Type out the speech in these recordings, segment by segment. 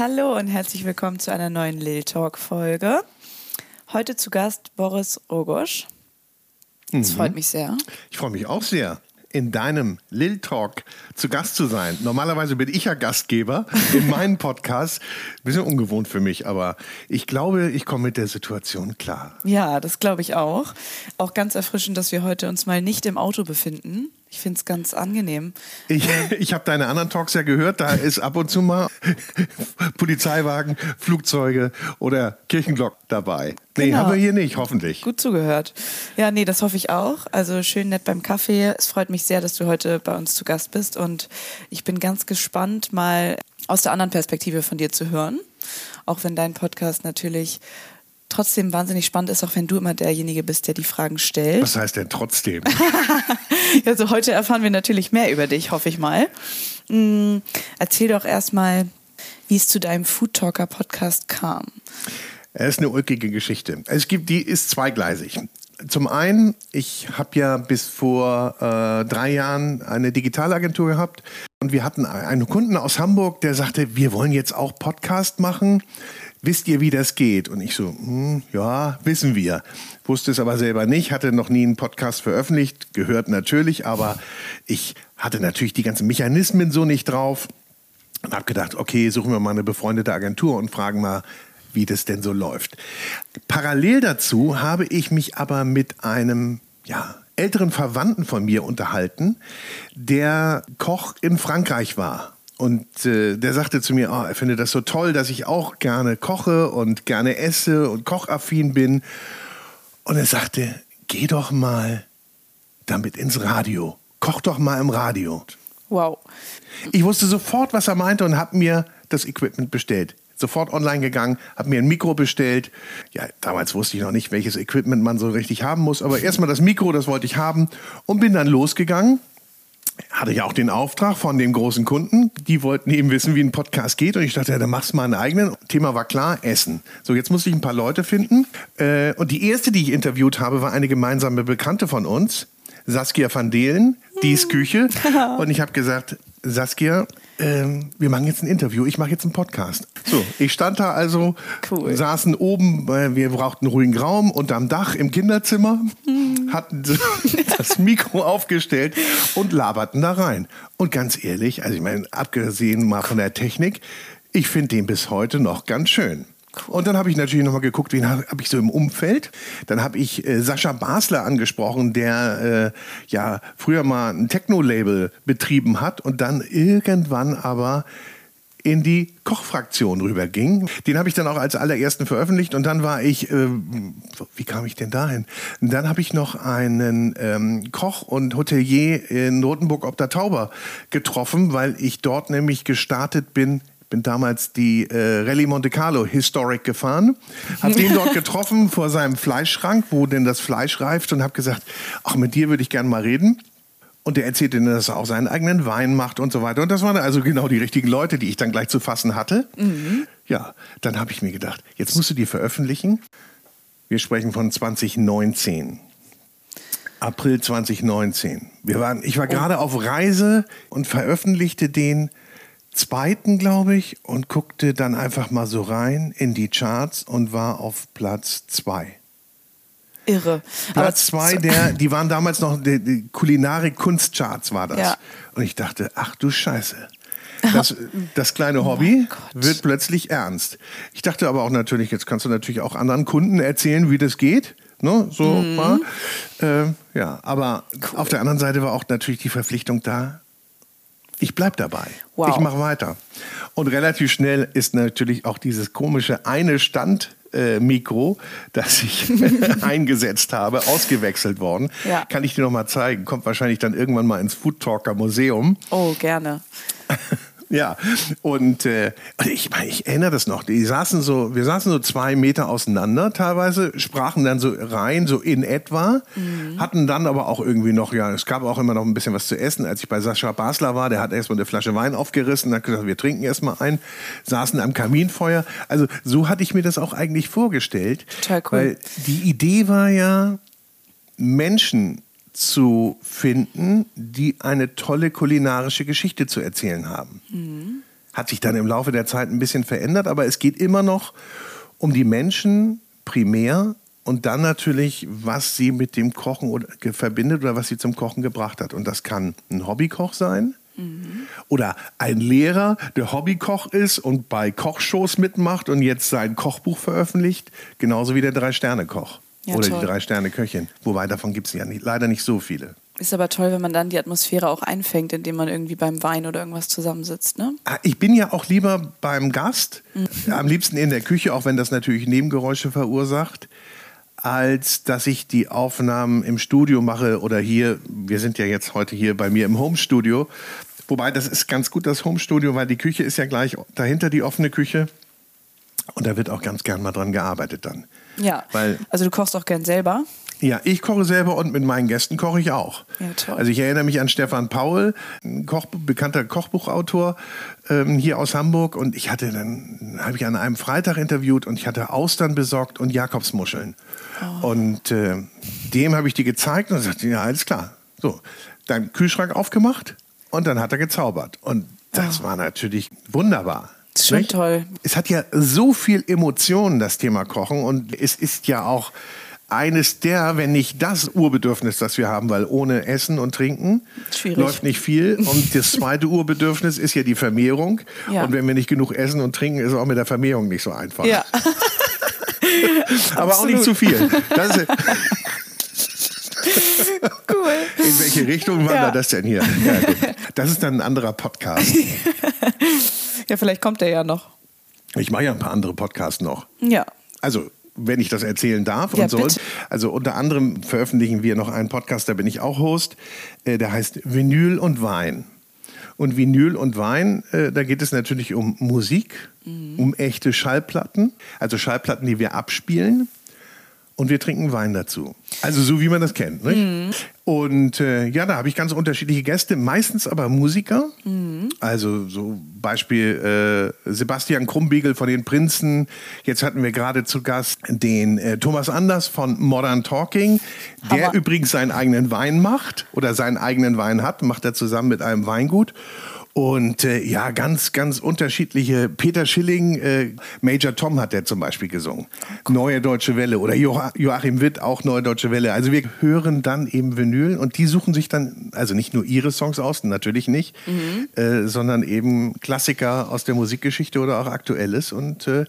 Hallo und herzlich willkommen zu einer neuen Lil Talk Folge. Heute zu Gast Boris Rogosch. Das Mhm. freut mich sehr. Ich freue mich auch sehr, in deinem Lil Talk zu Gast zu sein. Normalerweise bin ich ja Gastgeber in meinem Podcast. Bisschen ungewohnt für mich, aber ich glaube, ich komme mit der Situation klar. Ja, das glaube ich auch. Auch ganz erfrischend, dass wir heute uns mal nicht im Auto befinden. Ich finde es ganz angenehm. Ich, ich habe deine anderen Talks ja gehört, da ist ab und zu mal Polizeiwagen, Flugzeuge oder Kirchenglocken dabei. Nee, Genau. haben wir hier nicht, hoffentlich. Gut zugehört. Ja, nee, das hoffe ich auch. Also schön nett beim Kaffee. Es freut mich sehr, dass du heute bei uns zu Gast bist und ich bin ganz gespannt, mal aus der anderen Perspektive von dir zu hören. Auch wenn dein Podcast natürlich trotzdem wahnsinnig spannend ist, auch wenn du immer derjenige bist, der die Fragen stellt. Was heißt denn trotzdem? Also heute erfahren wir natürlich mehr über dich, hoffe ich mal. Mm, Erzähl doch erstmal, wie es zu deinem Food Talker Podcast kam. Es ist eine ulkige Geschichte. Es gibt, die ist zweigleisig. Zum einen, ich habe ja bis vor äh, drei Jahren eine Digitalagentur gehabt und wir hatten einen Kunden aus Hamburg, der sagte, wir wollen jetzt auch Podcast machen. Wisst ihr, wie das geht? Und ich so, hm, ja, wissen wir. Wusste es aber selber nicht, hatte noch nie einen Podcast veröffentlicht, gehört natürlich, aber ich hatte natürlich die ganzen Mechanismen so nicht drauf und habe gedacht, okay, suchen wir mal eine befreundete Agentur und fragen mal, wie das denn so läuft. Parallel dazu habe ich mich aber mit einem ja, älteren Verwandten von mir unterhalten, der Koch in Frankreich war. Und äh, der sagte zu mir, oh, er findet das so toll, dass ich auch gerne koche und gerne esse und kochaffin bin. Und er sagte, geh doch mal damit ins Radio. Koch doch mal im Radio. Wow. Ich wusste sofort, was er meinte und habe mir das Equipment bestellt. Sofort online gegangen, habe mir ein Mikro bestellt. Ja, damals wusste ich noch nicht, welches Equipment man so richtig haben muss, aber erstmal das Mikro, das wollte ich haben und bin dann losgegangen. Hatte ja auch den Auftrag von dem großen Kunden. Die wollten eben wissen, wie ein Podcast geht. Und ich dachte, ja, dann machst du mal einen eigenen. Thema war klar, Essen. So, jetzt musste ich ein paar Leute finden. Äh, Und die erste, die ich interviewt habe, war eine gemeinsame Bekannte von uns, Saskia van Delen, Dies Küche. Und ich habe gesagt, Saskia, ähm, wir machen jetzt ein Interview. Ich mache jetzt einen Podcast. So, ich stand da also, Cool. saßen oben, weil wir brauchten einen ruhigen Raum unterm Dach im Kinderzimmer, hatten so das Mikro aufgestellt und laberten da rein. Und ganz ehrlich, also ich meine, abgesehen mal von der Technik, ich finde den bis heute noch ganz schön. Und dann habe ich natürlich nochmal geguckt, wen habe hab ich so im Umfeld. Dann habe ich äh, Sascha Basler angesprochen, der äh, ja früher mal ein Techno-Label betrieben hat und dann irgendwann aber in die Kochfraktion rüberging. Den habe ich dann auch als allerersten veröffentlicht und dann war ich, ähm, wie kam ich denn dahin? Dann habe ich noch einen ähm, Koch und Hotelier in Rotenburg ob der Tauber getroffen, weil ich dort nämlich gestartet bin. Bin damals die äh, Rallye Monte Carlo Historic gefahren, habe den dort getroffen vor seinem Fleischschrank, wo denn das Fleisch reift und habe gesagt, ach mit dir würde ich gerne mal reden. Und der erzählte dass er auch seinen eigenen Wein macht und so weiter. Und das waren also genau die richtigen Leute, die ich dann gleich zu fassen hatte. Ja, dann habe ich mir gedacht, jetzt musst du die veröffentlichen. Wir sprechen von 2019. April 2019. Wir waren, ich war gerade auf Reise und veröffentlichte den zweiten, glaube ich, und guckte dann einfach mal so rein in die Charts und war auf Platz zwei. Irre. Platz zwei, der, die waren damals noch, die, die Kulinarik-Kunstcharts war das. Ja. Und ich dachte, ach du Scheiße. Das, das kleine Hobby Gott. wird plötzlich ernst. Ich dachte aber auch natürlich, jetzt kannst du natürlich auch anderen Kunden erzählen, wie das geht. Ne? So Mhm. war. Ähm, ja, aber auf der anderen Seite war auch natürlich die Verpflichtung da. Ich bleib dabei. Wow. Ich mache weiter. Und relativ schnell ist natürlich auch dieses komische eine Stand äh, Mikro, das ich eingesetzt habe, ausgewechselt worden. Ja. Kann ich dir noch mal zeigen. Kommt wahrscheinlich dann irgendwann mal ins Food Talker Museum. Oh, gerne. Ja, und äh, ich meine, ich erinnere das noch. Die saßen so, wir saßen so zwei Meter auseinander teilweise, sprachen dann so rein, so in etwa, hatten dann aber auch irgendwie noch, ja, es gab auch immer noch ein bisschen was zu essen. Als ich bei Sascha Basler war, der hat erstmal eine Flasche Wein aufgerissen, hat gesagt, wir trinken erstmal ein, saßen am Kaminfeuer. Also so hatte ich mir das auch eigentlich vorgestellt. Total cool. Weil die Idee war ja, Menschen zu finden, die eine tolle kulinarische Geschichte zu erzählen haben. Hat sich dann im Laufe der Zeit ein bisschen verändert, aber es geht immer noch um die Menschen primär und dann natürlich, was sie mit dem Kochen oder, verbindet oder was sie zum Kochen gebracht hat. Und das kann ein Hobbykoch sein. Mhm. Oder ein Lehrer, der Hobbykoch ist und bei Kochshows mitmacht und jetzt sein Kochbuch veröffentlicht, genauso wie der Drei-Sterne-Koch ja, oder toll. die Drei-Sterne-Köchin. Wobei davon gibt es ja nicht, leider nicht so viele. Ist aber toll, wenn man dann die Atmosphäre auch einfängt, indem man irgendwie beim Wein oder irgendwas zusammensitzt, ne? Ah, ich bin ja auch lieber beim Gast, mhm. am liebsten in der Küche, auch wenn das natürlich Nebengeräusche verursacht als dass ich die Aufnahmen im Studio mache oder hier, wir sind ja jetzt heute hier bei mir im Homestudio. Wobei, das ist ganz gut, das Homestudio, weil die Küche ist ja gleich dahinter die offene Küche. Und da wird auch ganz gern mal dran gearbeitet dann. Ja, weil, also du kochst auch gern selber. Ja, ich koche selber und mit meinen Gästen koche ich auch. Ja, toll. Also ich erinnere mich an Stefan Paul, ein Koch, bekannter Kochbuchautor ähm, hier aus Hamburg. Und ich hatte dann, habe ich an einem Freitag interviewt und ich hatte Austern besorgt und Jakobsmuscheln. Oh. Und äh, dem habe ich die gezeigt und sagte, ja, alles klar. So, dann Kühlschrank aufgemacht und dann hat er gezaubert. Und das oh. war natürlich wunderbar. Das ist schon Nicht? toll. Es hat ja so viel Emotionen, das Thema Kochen. Und es ist ja auch eines der, wenn nicht das Urbedürfnis, das wir haben, weil ohne Essen und Trinken Schwierig. läuft nicht viel. Und das zweite Urbedürfnis ist ja die Vermehrung. Ja. Und wenn wir nicht genug essen und trinken, ist es auch mit der Vermehrung nicht so einfach. Ja. Aber auch nicht zu viel. Das ist, cool. In welche Richtung wandert ja. das denn hier? Ja, das ist dann ein anderer Podcast. ja, vielleicht kommt er ja noch. Ich mache ja ein paar andere Podcasts noch. Ja. Also wenn ich das erzählen darf ja, und soll. Bitte. Also unter anderem veröffentlichen wir noch einen Podcast, da bin ich auch Host, äh, der heißt Vinyl und Wein. Und Vinyl und Wein, äh, da geht es natürlich um Musik, mhm. um echte Schallplatten, also Schallplatten, die wir abspielen und wir trinken Wein dazu. Also so wie man das kennt. Mhm. Und äh, ja, da habe ich ganz unterschiedliche Gäste, meistens aber Musiker. Mhm. Also so Beispiel äh, Sebastian Krumbiegel von den Prinzen. Jetzt hatten wir gerade zu Gast den äh, Thomas Anders von Modern Talking, der Hammer. übrigens seinen eigenen Wein macht oder seinen eigenen Wein hat, macht er zusammen mit einem Weingut. Und äh, ja, ganz, ganz unterschiedliche. Peter Schilling, äh, Major Tom hat der zum Beispiel gesungen. Neue Deutsche Welle. Oder jo Joachim Witt, auch Neue Deutsche Welle. Also wir hören dann eben Vinyl und die suchen sich dann, also nicht nur ihre Songs aus, natürlich nicht, mhm. äh, sondern eben Klassiker aus der Musikgeschichte oder auch Aktuelles. Und äh,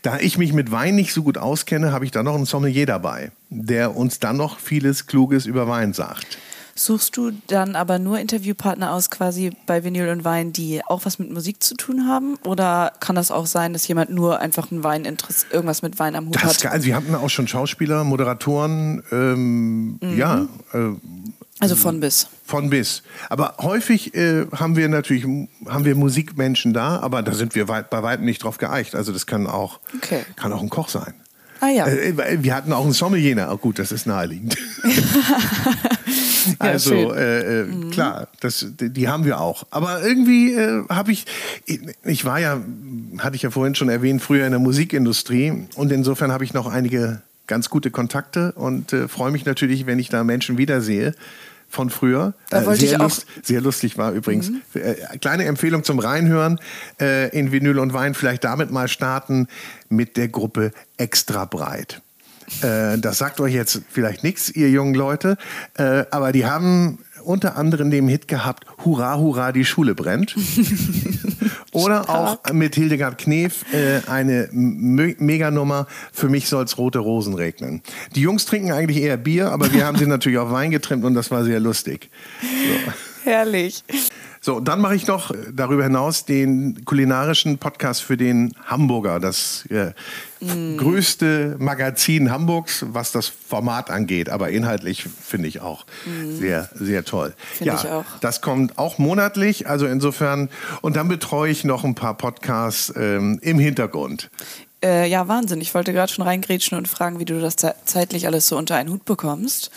da ich mich mit Wein nicht so gut auskenne, habe ich da noch einen Sommelier dabei, der uns dann noch vieles Kluges über Wein sagt. Suchst du dann aber nur Interviewpartner aus, quasi bei Vinyl und Wein, die auch was mit Musik zu tun haben? Oder kann das auch sein, dass jemand nur einfach einen Wein irgendwas mit Wein am Hut das hat? Kann, also wir hatten auch schon Schauspieler, Moderatoren, ähm, mhm. ja. Äh, also von bis. Von bis. Aber häufig äh, haben wir natürlich haben wir Musikmenschen da, aber da sind wir weit, bei weitem nicht drauf geeicht. Also das kann auch, okay. kann auch ein Koch sein. Ah ja. Äh, wir hatten auch einen Sommelier. Oh, gut, das ist naheliegend. also äh, äh, mhm. klar, das, die haben wir auch. Aber irgendwie äh, habe ich, ich war ja, hatte ich ja vorhin schon erwähnt, früher in der Musikindustrie und insofern habe ich noch einige ganz gute Kontakte und äh, freue mich natürlich, wenn ich da Menschen wiedersehe von früher. Da wollte sehr, ich auch lust, sehr lustig war übrigens. Mhm. Äh, kleine Empfehlung zum Reinhören äh, in Vinyl und Wein. Vielleicht damit mal starten mit der Gruppe Extra Breit. Äh, das sagt euch jetzt vielleicht nichts, ihr jungen Leute, äh, aber die haben unter anderem den Hit gehabt, Hurra, Hurra, die Schule brennt. Oder auch mit Hildegard Knef äh, eine Me Meganummer, für mich soll es rote Rosen regnen. Die Jungs trinken eigentlich eher Bier, aber wir haben sie natürlich auf Wein getrimmt und das war sehr lustig. So. Herrlich. So, dann mache ich noch darüber hinaus den kulinarischen Podcast für den Hamburger, das äh, mm. größte Magazin Hamburgs, was das Format angeht, aber inhaltlich finde ich auch mm. sehr, sehr toll. Finde ja, ich auch. Das kommt auch monatlich, also insofern, und dann betreue ich noch ein paar Podcasts ähm, im Hintergrund. Äh, ja, Wahnsinn. Ich wollte gerade schon reingrätschen und fragen, wie du das zeitlich alles so unter einen Hut bekommst.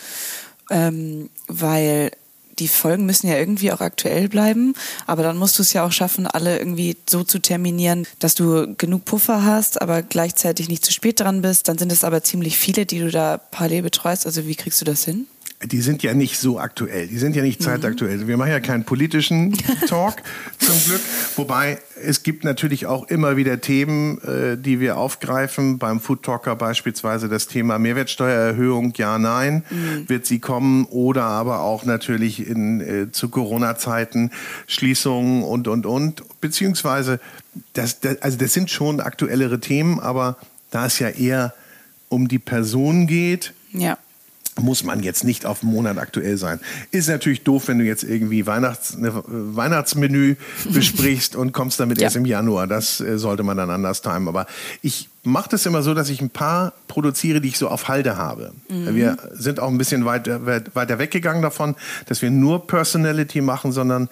Ähm, weil die Folgen müssen ja irgendwie auch aktuell bleiben, aber dann musst du es ja auch schaffen, alle irgendwie so zu terminieren, dass du genug Puffer hast, aber gleichzeitig nicht zu spät dran bist. Dann sind es aber ziemlich viele, die du da parallel betreust. Also wie kriegst du das hin? Die sind ja nicht so aktuell, die sind ja nicht zeitaktuell. Wir machen ja keinen politischen Talk zum Glück, wobei es gibt natürlich auch immer wieder Themen, äh, die wir aufgreifen. Beim Food Talker beispielsweise das Thema Mehrwertsteuererhöhung, ja, nein, mhm. wird sie kommen oder aber auch natürlich in, äh, zu Corona-Zeiten Schließungen und, und, und. Beziehungsweise, das, das, also das sind schon aktuellere Themen, aber da es ja eher um die Person geht, ja muss man jetzt nicht auf den Monat aktuell sein. Ist natürlich doof, wenn du jetzt irgendwie Weihnachts, eine Weihnachtsmenü besprichst und kommst damit ja. erst im Januar. Das äh, sollte man dann anders timen. Aber ich mache das immer so, dass ich ein paar produziere, die ich so auf Halde habe. Mhm. Wir sind auch ein bisschen weiter, weiter weggegangen davon, dass wir nur Personality machen, sondern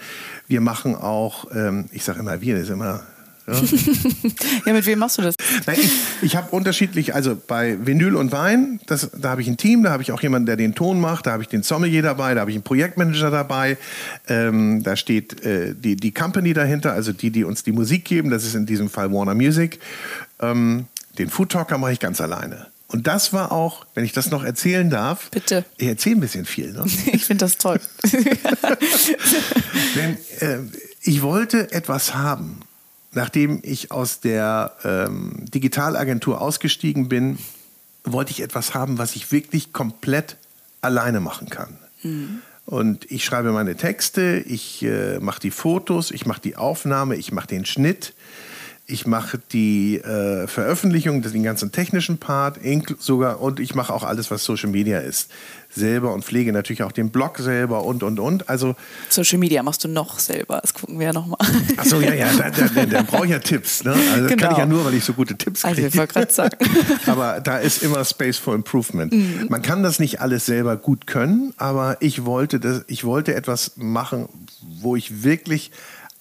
wir machen auch, ähm, ich sage immer wir, das ist immer ja. ja, mit wem machst du das? Nein, ich, ich habe unterschiedlich, also bei Vinyl und Wein, das, da habe ich ein Team, da habe ich auch jemanden, der den Ton macht, da habe ich den Sommelier dabei, da habe ich einen Projektmanager dabei, ähm, da steht äh, die, die Company dahinter, also die, die uns die Musik geben, das ist in diesem Fall Warner Music. Ähm, den Food Talker mache ich ganz alleine. Und das war auch, wenn ich das noch erzählen darf. Bitte. Ich erzähle ein bisschen viel. Ne? Ich finde das toll. Denn äh, ich wollte etwas haben, nachdem ich aus der ähm, Digitalagentur ausgestiegen bin, wollte ich etwas haben, was ich wirklich komplett alleine machen kann. Mhm. Und ich schreibe meine Texte, ich äh, mache die Fotos, ich mache die Aufnahme, ich mache den Schnitt, ich mache die äh, Veröffentlichung, den ganzen technischen Part, sogar und ich mache auch alles, was Social Media ist selber und pflege natürlich auch den Blog selber und und und. Also Social Media machst du noch selber, das gucken wir ja nochmal. Achso, ja, ja, da, da, da brauche ich ja Tipps. Ne? Also das genau. kann ich ja nur, weil ich so gute Tipps kriege. Also ich wollte gerade sagen. aber da ist immer Space for Improvement. Mhm. Man kann das nicht alles selber gut können, aber ich wollte, das, ich wollte etwas machen, wo ich wirklich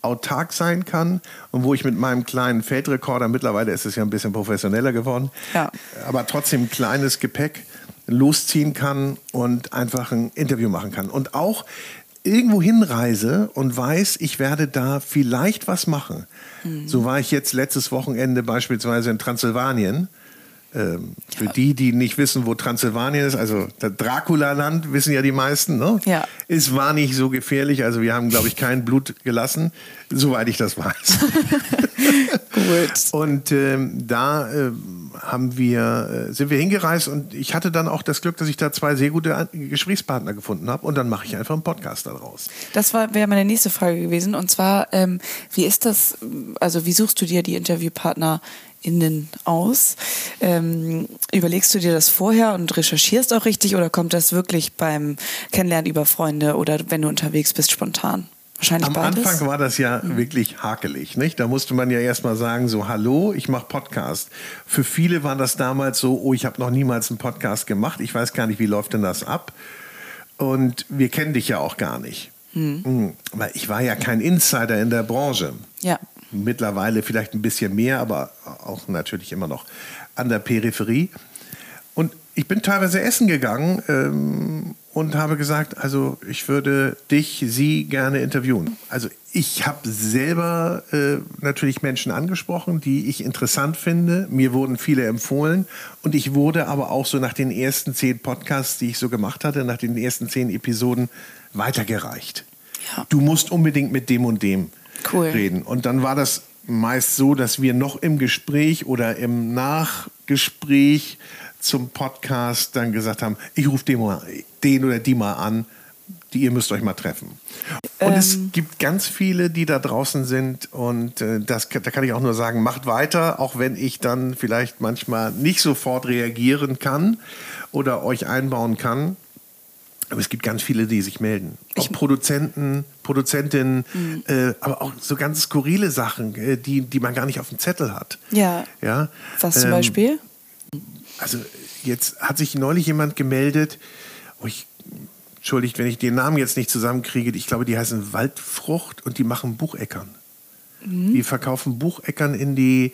autark sein kann und wo ich mit meinem kleinen Feldrekorder, mittlerweile ist es ja ein bisschen professioneller geworden, ja. aber trotzdem kleines Gepäck losziehen kann und einfach ein Interview machen kann. Und auch irgendwo hinreise und weiß, ich werde da vielleicht was machen. Mhm. So war ich jetzt letztes Wochenende beispielsweise in Transsilvanien ähm, für die, die nicht wissen, wo Transsilvanien ist, also das Dracula-Land, wissen ja die meisten, ne? Ja. Es war nicht so gefährlich, also wir haben, glaube ich, kein Blut gelassen, soweit ich das weiß. Gut. Und ähm, da äh, haben wir, äh, sind wir hingereist und ich hatte dann auch das Glück, dass ich da zwei sehr gute Gesprächspartner gefunden habe und dann mache ich einfach einen Podcast daraus. Das wäre meine nächste Frage gewesen und zwar, ähm, wie ist das, also wie suchst du dir die Interviewpartner innen aus. Ähm, überlegst du dir das vorher und recherchierst auch richtig oder kommt das wirklich beim Kennenlernen über Freunde oder wenn du unterwegs bist spontan? Wahrscheinlich Am beides. Anfang war das ja mhm. wirklich hakelig, nicht? Da musste man ja erstmal sagen, so, hallo, ich mache Podcast. Für viele war das damals so, oh, ich habe noch niemals einen Podcast gemacht. Ich weiß gar nicht, wie läuft denn das ab? Und wir kennen dich ja auch gar nicht. Mhm. Weil ich war ja kein Insider in der Branche. Ja mittlerweile vielleicht ein bisschen mehr, aber auch natürlich immer noch an der Peripherie. Und ich bin teilweise essen gegangen ähm, und habe gesagt, also ich würde dich, sie gerne interviewen. Also ich habe selber äh, natürlich Menschen angesprochen, die ich interessant finde. Mir wurden viele empfohlen und ich wurde aber auch so nach den ersten zehn Podcasts, die ich so gemacht hatte, nach den ersten zehn Episoden weitergereicht. Ja. Du musst unbedingt mit dem und dem cool. reden. Und dann war das meist so, dass wir noch im Gespräch oder im Nachgespräch zum Podcast dann gesagt haben, ich rufe den, den oder die mal an, die ihr müsst euch mal treffen. Und ähm. es gibt ganz viele, die da draußen sind und äh, das, da kann ich auch nur sagen, macht weiter, auch wenn ich dann vielleicht manchmal nicht sofort reagieren kann oder euch einbauen kann. Aber es gibt ganz viele, die sich melden. Auch ich Produzenten, Produzentinnen, mhm. äh, aber auch so ganz skurrile Sachen, äh, die, die man gar nicht auf dem Zettel hat. Ja. ja? Was zum ähm, Beispiel? Also jetzt hat sich neulich jemand gemeldet, oh, ich, entschuldigt, wenn ich den Namen jetzt nicht zusammenkriege, ich glaube, die heißen Waldfrucht und die machen Bucheckern. Mhm. Die verkaufen Bucheckern in die,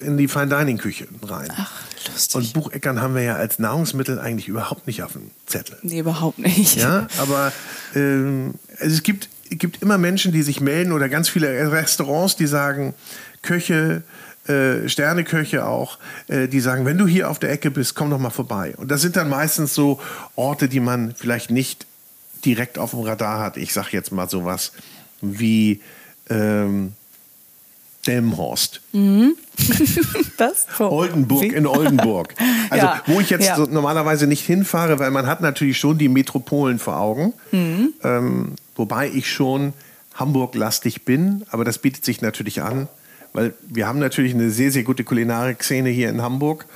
in die Fine Dining Küche rein. Ach, lustig. Und Bucheckern haben wir ja als Nahrungsmittel eigentlich überhaupt nicht auf dem Zettel. Nee, überhaupt nicht. Ja, aber ähm, also es gibt, gibt immer Menschen, die sich melden oder ganz viele Restaurants, die sagen, Köche äh, Sterneköche auch, äh, die sagen, wenn du hier auf der Ecke bist, komm doch mal vorbei. Und das sind dann meistens so Orte, die man vielleicht nicht direkt auf dem Radar hat. Ich sage jetzt mal sowas wie ähm, Delmenhorst. Mhm. das? Oldenburg in Oldenburg. Also ja, wo ich jetzt ja. so normalerweise nicht hinfahre, weil man hat natürlich schon die Metropolen vor Augen. Mhm. Ähm, wobei ich schon Hamburg-lastig bin, aber das bietet sich natürlich an, weil wir haben natürlich eine sehr, sehr gute Kulinarik-Szene hier in Hamburg.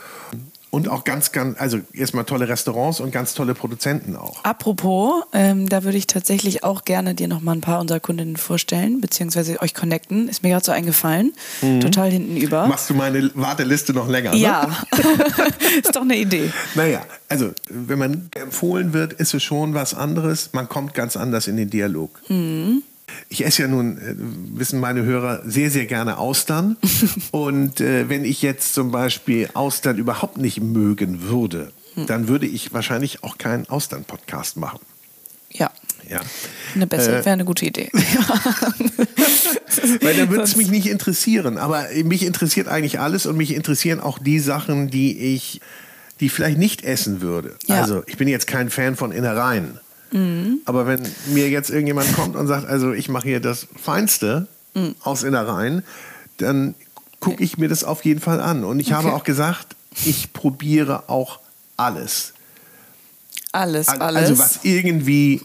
Und auch ganz, ganz, also erstmal tolle Restaurants und ganz tolle Produzenten auch. Apropos, ähm, da würde ich tatsächlich auch gerne dir noch mal ein paar unserer Kundinnen vorstellen, beziehungsweise euch connecten. Ist mir gerade so eingefallen. Mhm. Total hinten über. Machst du meine Warteliste noch länger? Ne? Ja, ist doch eine Idee. Naja, also wenn man empfohlen wird, ist es schon was anderes. Man kommt ganz anders in den Dialog. Mhm. Ich esse ja nun, äh, wissen meine Hörer, sehr, sehr gerne Austern. Und äh, wenn ich jetzt zum Beispiel Austern überhaupt nicht mögen würde, hm. dann würde ich wahrscheinlich auch keinen Austern-Podcast machen. Ja. Ja. Eine bessere äh, wäre eine gute Idee. Weil dann würde es mich nicht interessieren. Aber mich interessiert eigentlich alles und mich interessieren auch die Sachen, die ich, die ich vielleicht nicht essen würde. Ja. Also ich bin jetzt kein Fan von Innereien. Mhm. Aber wenn mir jetzt irgendjemand kommt und sagt, also ich mache hier das Feinste mhm. aus Innereien, dann gucke ich mir das auf jeden Fall an. Und ich okay. habe auch gesagt, ich probiere auch alles. Alles, alles. Also was irgendwie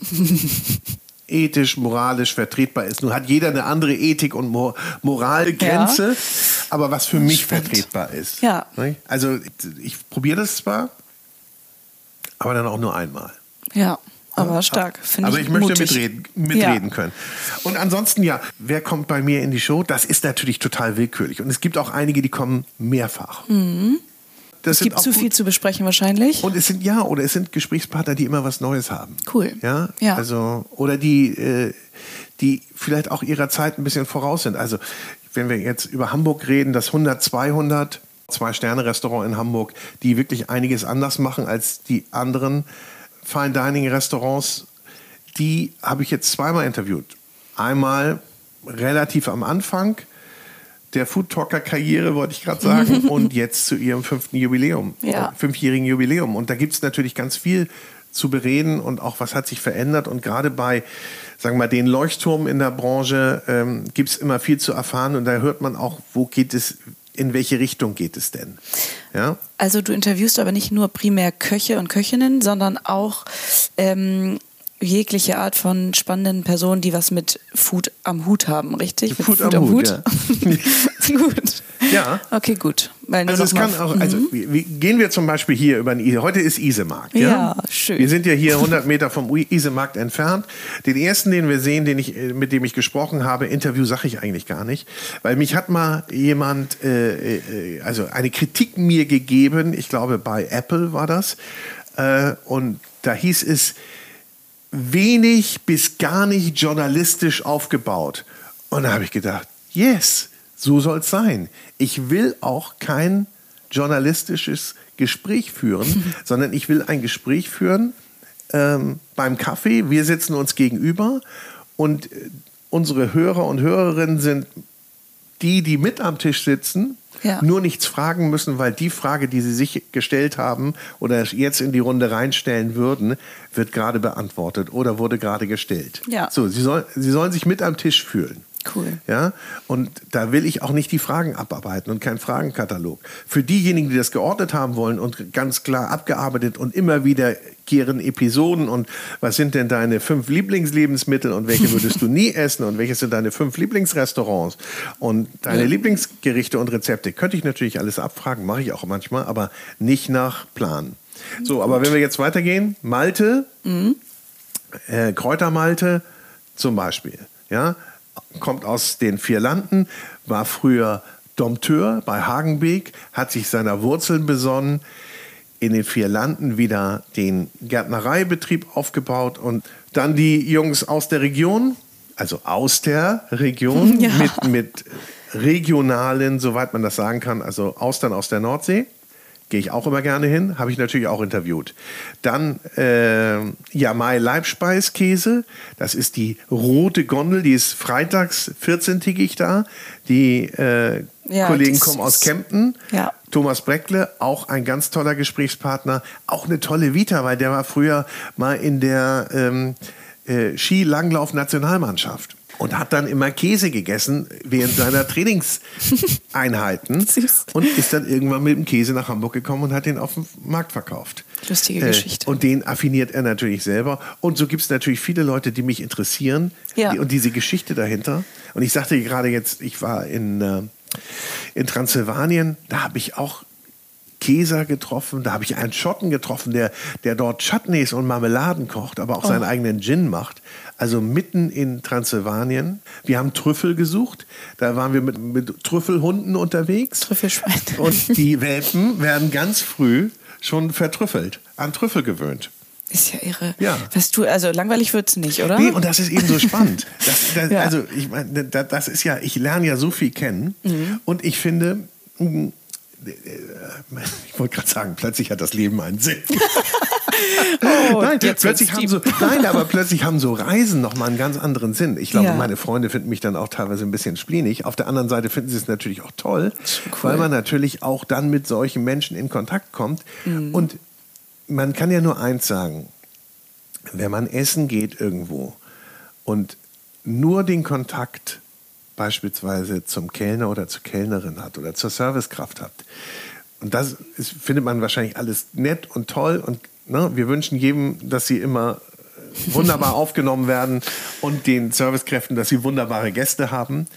ethisch, moralisch vertretbar ist. Nun hat jeder eine andere Ethik und Mor Moralgrenze, ja. aber was für mich Spannend. vertretbar ist. Ja. Also ich probiere das zwar, aber dann auch nur einmal. Ja. Aber stark, finde ich. Aber ich möchte mutig. mitreden, mitreden ja. können. Und ansonsten, ja, wer kommt bei mir in die Show? Das ist natürlich total willkürlich. Und es gibt auch einige, die kommen mehrfach. Mhm. es gibt zu viel zu besprechen wahrscheinlich. Und es sind ja, oder es sind Gesprächspartner, die immer was Neues haben. Cool. Ja, ja. also oder die, äh, die vielleicht auch ihrer Zeit ein bisschen voraus sind. Also wenn wir jetzt über Hamburg reden, das 100, 200, zwei Sterne Restaurant in Hamburg, die wirklich einiges anders machen als die anderen Fine Dining Restaurants, die habe ich jetzt zweimal interviewt. Einmal relativ am Anfang der Food Talker Karriere, wollte ich gerade sagen, und jetzt zu ihrem fünften Jubiläum, ja. fünfjährigen Jubiläum. Und da gibt es natürlich ganz viel zu bereden und auch was hat sich verändert. Und gerade bei, sagen wir mal, den Leuchtturmen in der Branche ähm, gibt es immer viel zu erfahren und da hört man auch, wo geht es in welche Richtung geht es denn? Ja? Also du interviewst aber nicht nur primär Köche und Köchinnen, sondern auch ähm, jegliche Art von spannenden Personen, die was mit Food am Hut haben, richtig? Food, Food am, am, Hut. Hut? Ja. gut. Ja. Okay, gut. also es kann auch, also mhm. wie, gehen wir zum Beispiel hier über den. Heute ist Isemarkt. Ja? ja, schön. Wir sind ja hier 100 Meter vom Isemarkt entfernt. Den ersten, den wir sehen, den ich, mit dem ich gesprochen habe, Interview sage ich eigentlich gar nicht, weil mich hat mal jemand, äh, äh, also eine Kritik mir gegeben. Ich glaube bei Apple war das äh, und da hieß es wenig bis gar nicht journalistisch aufgebaut. Und da habe ich gedacht, yes, so soll es sein. Ich will auch kein journalistisches Gespräch führen, sondern ich will ein Gespräch führen ähm, beim Kaffee. Wir sitzen uns gegenüber und äh, unsere Hörer und Hörerinnen sind die, die mit am Tisch sitzen ja. nur nichts fragen müssen, weil die Frage, die sie sich gestellt haben oder jetzt in die Runde reinstellen würden, wird gerade beantwortet oder wurde gerade gestellt. Ja. So, sie, soll, sie sollen sich mit am Tisch fühlen. Cool. Ja, und da will ich auch nicht die Fragen abarbeiten und keinen Fragenkatalog. Für diejenigen, die das geordnet haben wollen und ganz klar abgearbeitet und immer wiederkehren Episoden und was sind denn deine fünf Lieblingslebensmittel und welche würdest du nie essen und welche sind deine fünf Lieblingsrestaurants und deine ja. Lieblingsgerichte und Rezepte, könnte ich natürlich alles abfragen, mache ich auch manchmal, aber nicht nach Plan. So, Gut. aber wenn wir jetzt weitergehen, Malte, mhm. äh, Kräutermalte zum Beispiel, ja, kommt aus den vier Landen, war früher Dompteur bei Hagenbeek, hat sich seiner Wurzeln besonnen, in den vier Landen wieder den Gärtnereibetrieb aufgebaut und dann die Jungs aus der Region, also aus der Region, ja. mit, mit regionalen, soweit man das sagen kann, also Austern aus der Nordsee, Gehe ich auch immer gerne hin, habe ich natürlich auch interviewt. Dann äh, Jamai Leibspeiskäse, das ist die rote Gondel, die ist freitags 14-tägig da. Die äh, ja, Kollegen kommen aus Kempten. Ja. Thomas Breckle, auch ein ganz toller Gesprächspartner, auch eine tolle Vita, weil der war früher mal in der ähm, äh, Skilanglauf-Nationalmannschaft und hat dann immer Käse gegessen während seiner Trainingseinheiten und ist dann irgendwann mit dem Käse nach Hamburg gekommen und hat den auf dem Markt verkauft. Lustige äh, Geschichte. Und den affiniert er natürlich selber. Und so gibt es natürlich viele Leute, die mich interessieren ja. die, und diese Geschichte dahinter. Und ich sagte gerade jetzt, ich war in, äh, in Transsilvanien, da habe ich auch Käser getroffen, da habe ich einen Schotten getroffen, der, der dort Chutneys und Marmeladen kocht, aber auch oh. seinen eigenen Gin macht. Also mitten in Transsilvanien. Wir haben Trüffel gesucht. Da waren wir mit, mit Trüffelhunden unterwegs. Trüffelschwein. Und die Welpen werden ganz früh schon vertrüffelt, an Trüffel gewöhnt. Ist ja irre. Ja. Was du, also langweilig wird es nicht, oder? Nee, und das ist eben so spannend. Das, das, ja. Also, ich meine, das ist ja, ich lerne ja so viel kennen. Mhm. Und ich finde, ich wollte gerade sagen, plötzlich hat das Leben einen Sinn. oh, nein, plötzlich haben so, nein, aber plötzlich haben so Reisen nochmal einen ganz anderen Sinn. Ich glaube, ja. meine Freunde finden mich dann auch teilweise ein bisschen spleenig. Auf der anderen Seite finden sie es natürlich auch toll, cool. weil man natürlich auch dann mit solchen Menschen in Kontakt kommt. Mhm. Und man kann ja nur eins sagen, wenn man essen geht irgendwo und nur den Kontakt beispielsweise zum Kellner oder zur Kellnerin hat oder zur Servicekraft hat. Und das ist, findet man wahrscheinlich alles nett und toll und ne, wir wünschen jedem, dass sie immer wunderbar aufgenommen werden und den Servicekräften, dass sie wunderbare Gäste haben.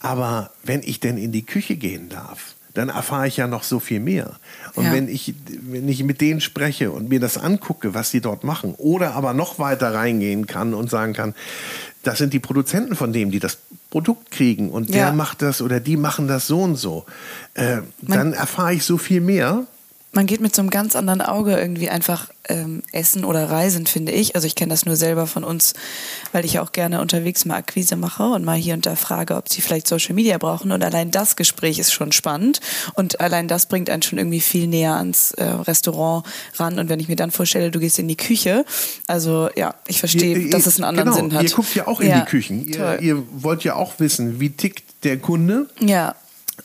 Aber wenn ich denn in die Küche gehen darf, dann erfahre ich ja noch so viel mehr. Und ja. wenn, ich, wenn ich mit denen spreche und mir das angucke, was sie dort machen, oder aber noch weiter reingehen kann und sagen kann, das sind die Produzenten von dem, die das Produkt kriegen. Und der macht das oder die machen das so und so, äh, dann erfahre ich so viel mehr man geht mit so einem ganz anderen Auge irgendwie einfach ähm, essen oder reisen, finde ich. Also ich kenne das nur selber von uns, weil ich auch gerne unterwegs mal Akquise mache und mal hier und da frage, ob sie vielleicht Social Media brauchen. Und allein das Gespräch ist schon spannend und allein das bringt einen schon irgendwie viel näher ans äh, Restaurant ran. Und wenn ich mir dann vorstelle, du gehst in die Küche, also ja, ich verstehe, dass es einen anderen genau, Sinn hat. Ihr guckt ja auch in ja, die Küchen. Ihr, ihr wollt ja auch wissen, wie tickt der Kunde. Ja.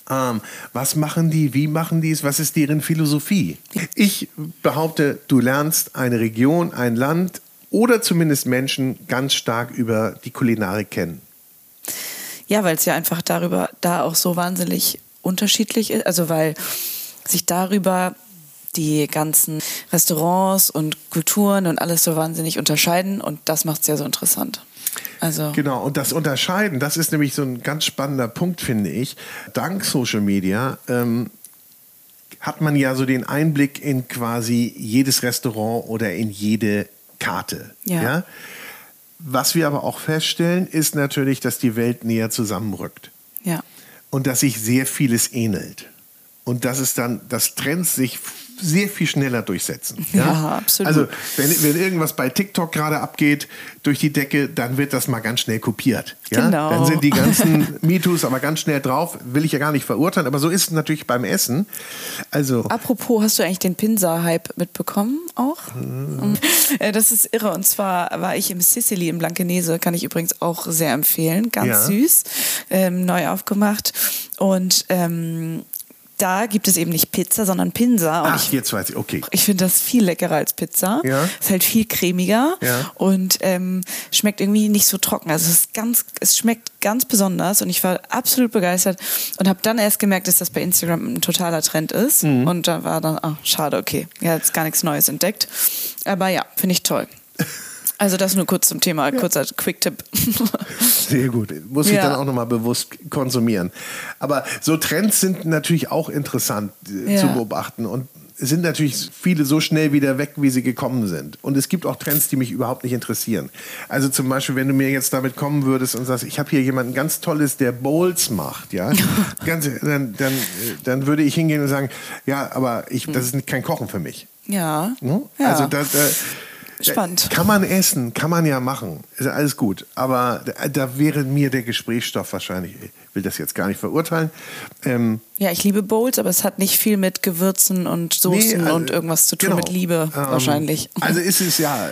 Ähm, was machen die? Wie machen die es? Was ist deren Philosophie? Ich behaupte, du lernst eine Region, ein Land oder zumindest Menschen ganz stark über die Kulinarik kennen. Ja, weil es ja einfach darüber da auch so wahnsinnig unterschiedlich ist. Also weil sich darüber die ganzen Restaurants und Kulturen und alles so wahnsinnig unterscheiden und das macht es ja so interessant. Also genau, und das Unterscheiden, das ist nämlich so ein ganz spannender Punkt, finde ich. Dank Social Media ähm, hat man ja so den Einblick in quasi jedes Restaurant oder in jede Karte. Ja. ja? Was wir aber auch feststellen, ist natürlich, dass die Welt näher zusammenrückt. Ja. Und dass sich sehr vieles ähnelt. Und dass es dann, dass Trends sich sehr viel schneller durchsetzen. Ja, ja absolut. Also wenn, wenn irgendwas bei TikTok gerade abgeht durch die Decke, dann wird das mal ganz schnell kopiert. Ja? Genau. Dann sind die ganzen MeToos aber ganz schnell drauf. Will ich ja gar nicht verurteilen, aber so ist es natürlich beim Essen. Also Apropos, hast du eigentlich den Pinsa-Hype mitbekommen auch? Mhm. Das ist irre. Und zwar war ich im Sicily im Blankenese, kann ich übrigens auch sehr empfehlen. Ganz ja. süß, ähm, neu aufgemacht. Und ähm, da gibt es eben nicht Pizza, sondern Pinsa. Ach, ich, jetzt weiß ich, okay. Ich finde das viel leckerer als Pizza. Ja. Ist halt viel cremiger ja. und ähm, schmeckt irgendwie nicht so trocken. Also es ist ganz, es schmeckt ganz besonders und ich war absolut begeistert und habe dann erst gemerkt, dass das bei Instagram ein totaler Trend ist. Mhm. Und da war dann, ach, schade, okay. Ja, jetzt gar nichts Neues entdeckt. Aber ja, finde ich toll. Also das nur kurz zum Thema, kurzer Quick-Tipp. Sehr gut. Muss ich ja. dann auch nochmal bewusst konsumieren. Aber so Trends sind natürlich auch interessant äh, ja. zu beobachten und sind natürlich viele so schnell wieder weg, wie sie gekommen sind. Und es gibt auch Trends, die mich überhaupt nicht interessieren. Also zum Beispiel, wenn du mir jetzt damit kommen würdest und sagst, ich habe hier jemanden ganz Tolles, der Bowls macht, ja, ganz, dann, dann, dann würde ich hingehen und sagen, ja, aber ich, das ist kein Kochen für mich. Ja. Ne? ja. Also das, äh, Spannend. Kann man essen, kann man ja machen. Ist ja alles gut. Aber da, da wäre mir der Gesprächsstoff wahrscheinlich, ich will das jetzt gar nicht verurteilen. Ähm, Ja, ich liebe Bowls, aber es hat nicht viel mit Gewürzen und Soßen nee, also, und irgendwas zu tun genau. mit Liebe Ähm, wahrscheinlich. Also ist es ja,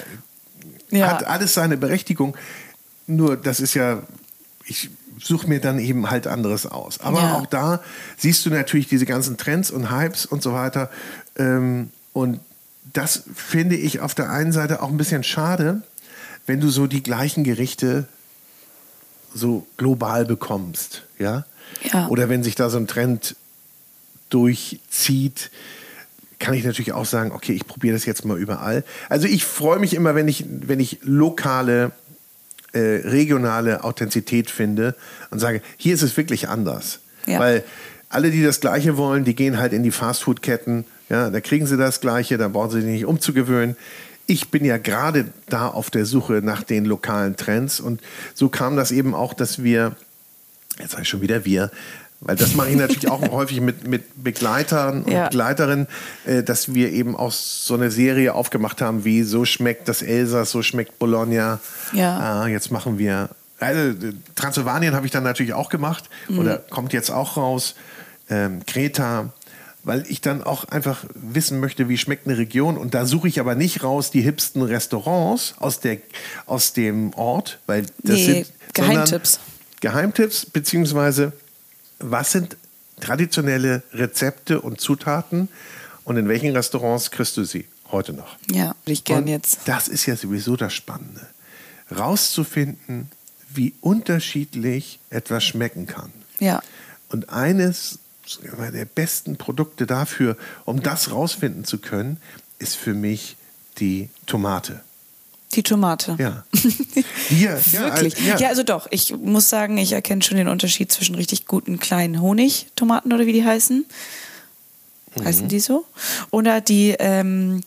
Ja. hat alles seine Berechtigung. Nur das ist ja, ich suche mir dann eben halt anderes aus. Aber Ja. auch da siehst du natürlich diese ganzen Trends und Hypes und so weiter. Ähm, und das finde ich auf der einen Seite auch ein bisschen schade, wenn du so die gleichen Gerichte so global bekommst, ja? Ja. Oder wenn sich da so ein Trend durchzieht, kann ich natürlich auch sagen, okay, ich probiere das jetzt mal überall. Also ich freue mich immer, wenn ich, wenn ich lokale, äh, regionale Authentizität finde und sage, hier ist es wirklich anders. Ja. Weil alle, die das Gleiche wollen, die gehen halt in die Fastfood-Ketten. Ja, da kriegen sie das Gleiche, da brauchen sie sich nicht umzugewöhnen. Ich bin ja gerade da auf der Suche nach den lokalen Trends und so kam das eben auch, dass wir jetzt sage ich schon wieder wir, weil das mache ich natürlich auch häufig mit, mit Begleitern und Ja. Begleiterinnen, äh, dass wir eben auch so eine Serie aufgemacht haben, wie so schmeckt das Elsass, so schmeckt Bologna. Ja. Ah, jetzt machen wir, also äh, Transsilvanien habe ich dann natürlich auch gemacht oder kommt jetzt auch raus, ähm, Kreta. Weil ich dann auch einfach wissen möchte, wie schmeckt eine Region. Und da suche ich aber nicht raus die hipsten Restaurants aus, der, aus dem Ort, weil das Nee, sind Geheimtipps. Geheimtipps, beziehungsweise was sind traditionelle Rezepte und Zutaten und in welchen Restaurants kriegst du sie heute noch? Ja, will ich gern Und jetzt. Das ist ja sowieso das Spannende. Rauszufinden, wie unterschiedlich etwas schmecken kann. Ja. Und eines der besten Produkte dafür, um das rausfinden zu können, ist für mich die Tomate. Die Tomate. Ja. Wir, Wirklich? Ja, Ja, also doch. Ich muss sagen, ich erkenne schon den Unterschied zwischen richtig guten kleinen Honigtomaten oder wie die heißen. Heißen Mhm. die so? Oder die, ähm,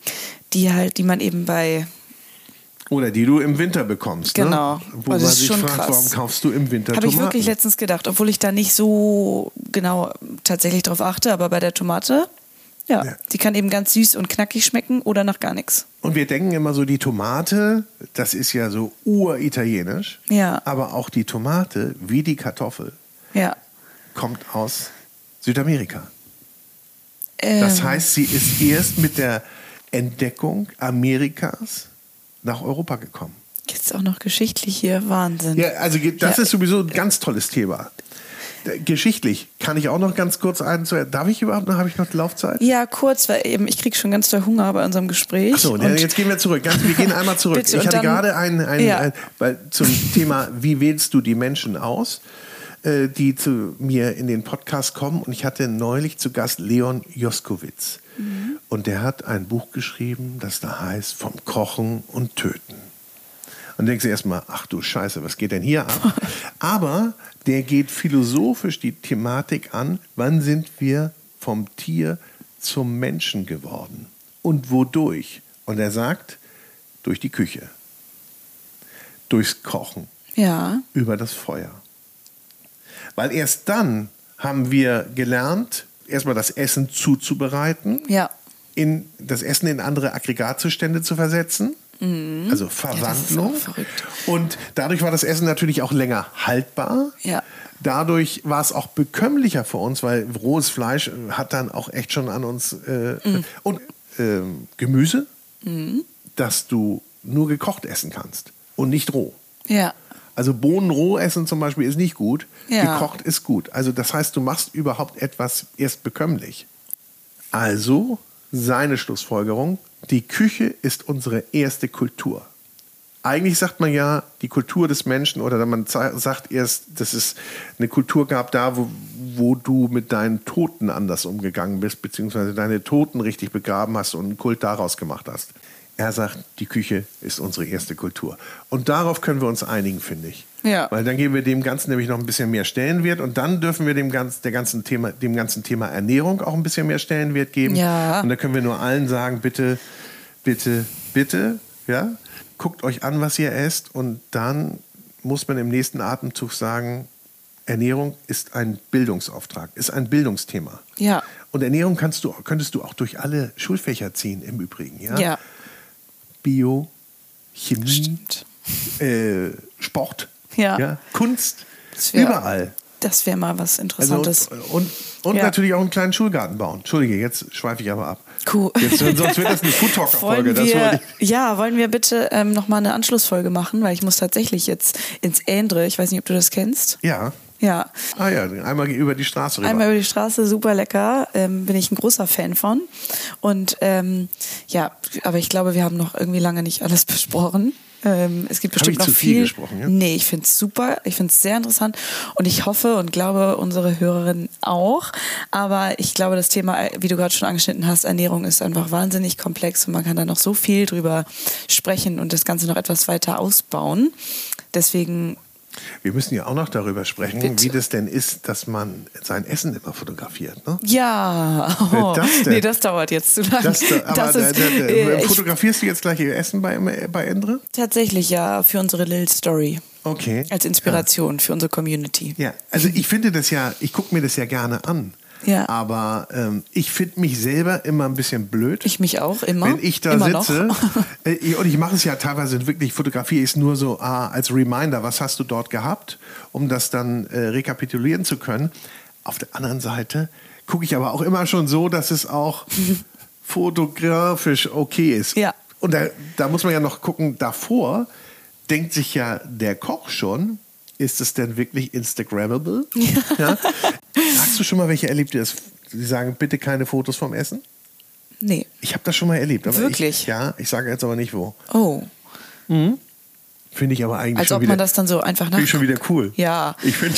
die halt, die man eben bei Oder die du im Winter bekommst. Genau. Ne? Wo Also man sich schon fragt, krass. warum kaufst du im Winter Habe ich wirklich letztens gedacht, obwohl ich da nicht so genau tatsächlich drauf achte, aber bei der Tomate, ja, Ja. die kann eben ganz süß und knackig schmecken oder nach gar nichts. Und wir denken immer so, die Tomate, das ist ja so uritalienisch. Ja. Aber auch die Tomate, wie die Kartoffel, Ja. kommt aus Südamerika. Ähm, Das heißt, sie ist erst mit der Entdeckung Amerikas nach Europa gekommen. Jetzt auch noch geschichtlich hier, Wahnsinn. Ja, also das Ja. ist sowieso ein ganz tolles Thema. Geschichtlich kann ich auch noch ganz kurz ein. Darf ich überhaupt noch? Habe ich noch Laufzeit? Ja, kurz, weil eben ich kriege schon ganz doll Hunger bei unserem Gespräch. So, Und- jetzt gehen wir zurück. Ganz, wir gehen einmal zurück. Bitte, ich hatte dann- gerade ein, ein, Ja. ein weil zum Thema, wie wählst du die Menschen aus, äh, die zu mir in den Podcast kommen. Und ich hatte neulich zu Gast Leon Joskowitz. Mhm. Und der hat ein Buch geschrieben, das da heißt Vom Kochen und Töten. Und denkst du erstmal, ach du Scheiße, was geht denn hier ab? Aber der geht philosophisch die Thematik an, wann sind wir vom Tier zum Menschen geworden und wodurch? Und er sagt, durch die Küche, durchs Kochen, Ja, über das Feuer. Weil erst dann haben wir gelernt, erstmal das Essen zuzubereiten, ja. in, das Essen in andere Aggregatzustände zu versetzen. Also Verwandlung. Mhm. verrückt. und dadurch war das Essen natürlich auch länger haltbar. Ja. Dadurch war es auch bekömmlicher für uns, weil rohes Fleisch äh, hat dann auch echt schon an uns äh, Mhm. und ähm, Gemüse, dass du nur gekocht essen kannst und nicht roh. Ja. Also Bohnen roh essen zum Beispiel ist nicht gut, Ja. gekocht ist gut. Also das heißt, du machst überhaupt etwas erst bekömmlich. Also seine Schlussfolgerung, die Küche ist unsere erste Kultur. Eigentlich sagt man ja, die Kultur des Menschen oder man sagt erst, dass es eine Kultur gab da, wo, wo du mit deinen Toten anders umgegangen bist, beziehungsweise deine Toten richtig begraben hast und einen Kult daraus gemacht hast. Er sagt, die Küche ist unsere erste Kultur. Und darauf können wir uns einigen, finde ich. Ja. Weil dann geben wir dem Ganzen nämlich noch ein bisschen mehr Stellenwert und dann dürfen wir dem, ganz, der ganzen Thema, dem ganzen Thema Ernährung auch ein bisschen mehr Stellenwert geben. Ja. Und da können wir nur allen sagen, bitte, bitte, bitte, ja, guckt euch an, was ihr esst und dann muss man im nächsten Atemzug sagen, Ernährung ist ein Bildungsauftrag, ist ein Bildungsthema. Ja. Und Ernährung kannst du, könntest du auch durch alle Schulfächer ziehen, im Übrigen. Ja? Ja. Bio, Chemie, äh, Sport, Ja. Kunst, Das wär- überall. Das wäre mal was Also, Interessantes. und und Ja. natürlich auch einen kleinen Schulgarten bauen. Entschuldige, jetzt schweife ich aber ab. Cool. Jetzt, sonst wird das eine Food Talker Folge. Wollen wir, ja, wollen wir bitte ähm, nochmal eine Anschlussfolge machen, weil ich muss tatsächlich jetzt ins Ändre. Ich weiß nicht, ob du das kennst. Ja. Ja, Ah ja, einmal über die Straße rüber. Einmal über die Straße, super lecker. Ähm, bin ich ein großer Fan von. Und ähm, ja, aber ich glaube, wir haben noch irgendwie lange nicht alles besprochen. Ähm, es gibt bestimmt noch zu viel viel. gesprochen, ja? Nee, ich finde es super. Ich finde es sehr interessant. Und ich hoffe und glaube, unsere Hörerinnen auch. Aber ich glaube, das Thema, wie du gerade schon angeschnitten hast, Ernährung ist einfach wahnsinnig komplex und man kann da noch so viel drüber sprechen und das Ganze noch etwas weiter ausbauen. Deswegen Wir müssen ja auch noch darüber sprechen, Bitte. wie das denn ist, dass man sein Essen immer fotografiert. Ne? Ja, oh, das denn? nee, das dauert jetzt zu lange. Das, da- aber Das ist, da, da, da, äh, ich, fotografierst du jetzt gleich ihr Essen bei, bei Endre? tatsächlich ja für unsere Lil Story Okay. als Inspiration für unsere Community. Ja, also ich finde das ja, ich gucke mir das ja gerne an. Ja. Aber ähm, ich finde mich selber immer ein bisschen blöd. Ich mich auch immer. Wenn ich da immer sitze, äh, und ich mache es ja teilweise wirklich, fotografiere ich es nur so ah, als Reminder, was hast du dort gehabt, um das dann äh, rekapitulieren zu können. Auf der anderen Seite gucke ich aber auch immer schon so, dass es auch fotografisch okay ist. Ja. Und da, da muss man ja noch gucken, davor denkt sich ja der Koch schon, ist es denn wirklich Instagrammable? Ja. Hast du schon mal welche erlebt, die, das, die sagen, bitte keine Fotos vom Essen? nee. Ich habe das schon mal erlebt. Aber Wirklich? Ich, ja, ich sage jetzt aber nicht wo. Oh. Finde ich aber eigentlich Als schon ob wieder, man das dann so einfach finde ich schon wieder cool. Ja. Ich finde,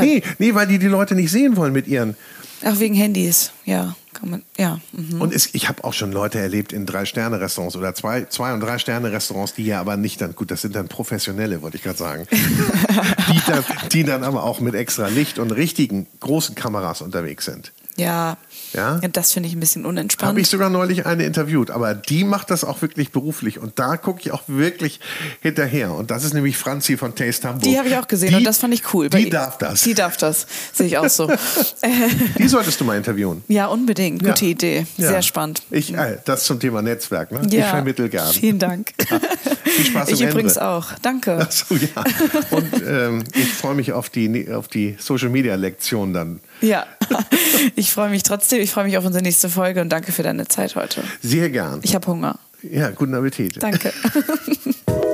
nee, nee, weil die die Leute nicht sehen wollen mit ihren. Ach, wegen Handys. Ja, kann man. Ja. Mhm. Und es, ich habe auch schon Leute erlebt in Drei-Sterne-Restaurants oder zwei, zwei- und Drei-Sterne-Restaurants, die ja aber nicht dann, gut, das sind dann Professionelle, wollte ich gerade sagen, die, dann, die dann aber auch mit extra Licht und richtigen großen Kameras unterwegs sind. Ja. Ja? Das finde ich ein bisschen unentspannt. Habe ich sogar neulich eine interviewt, aber die macht das auch wirklich beruflich und da gucke ich auch wirklich hinterher. Und das ist nämlich Franzi von Taste Hamburg. die habe ich auch gesehen Die- und das fand ich cool. Die Bei- darf das. Die darf das. Sehe ich auch so. Die solltest du mal interviewen. ja, unbedingt. Gute Ja. Idee. Ja. Sehr spannend. Ich, äh, das zum Thema Netzwerk. Ne? Ja. Ich vermittel gern. Vielen Dank. Viel Spaß Ich im übrigens Ende. auch. Danke. Ach so, ja. Und ähm, ich freue mich auf die, auf die Social Media Lektion dann. Ja, ich freue mich trotzdem. Ich freue mich auf unsere nächste Folge und danke für deine Zeit heute. Sehr gern. Ich habe Hunger. Ja, guten Appetit. Danke.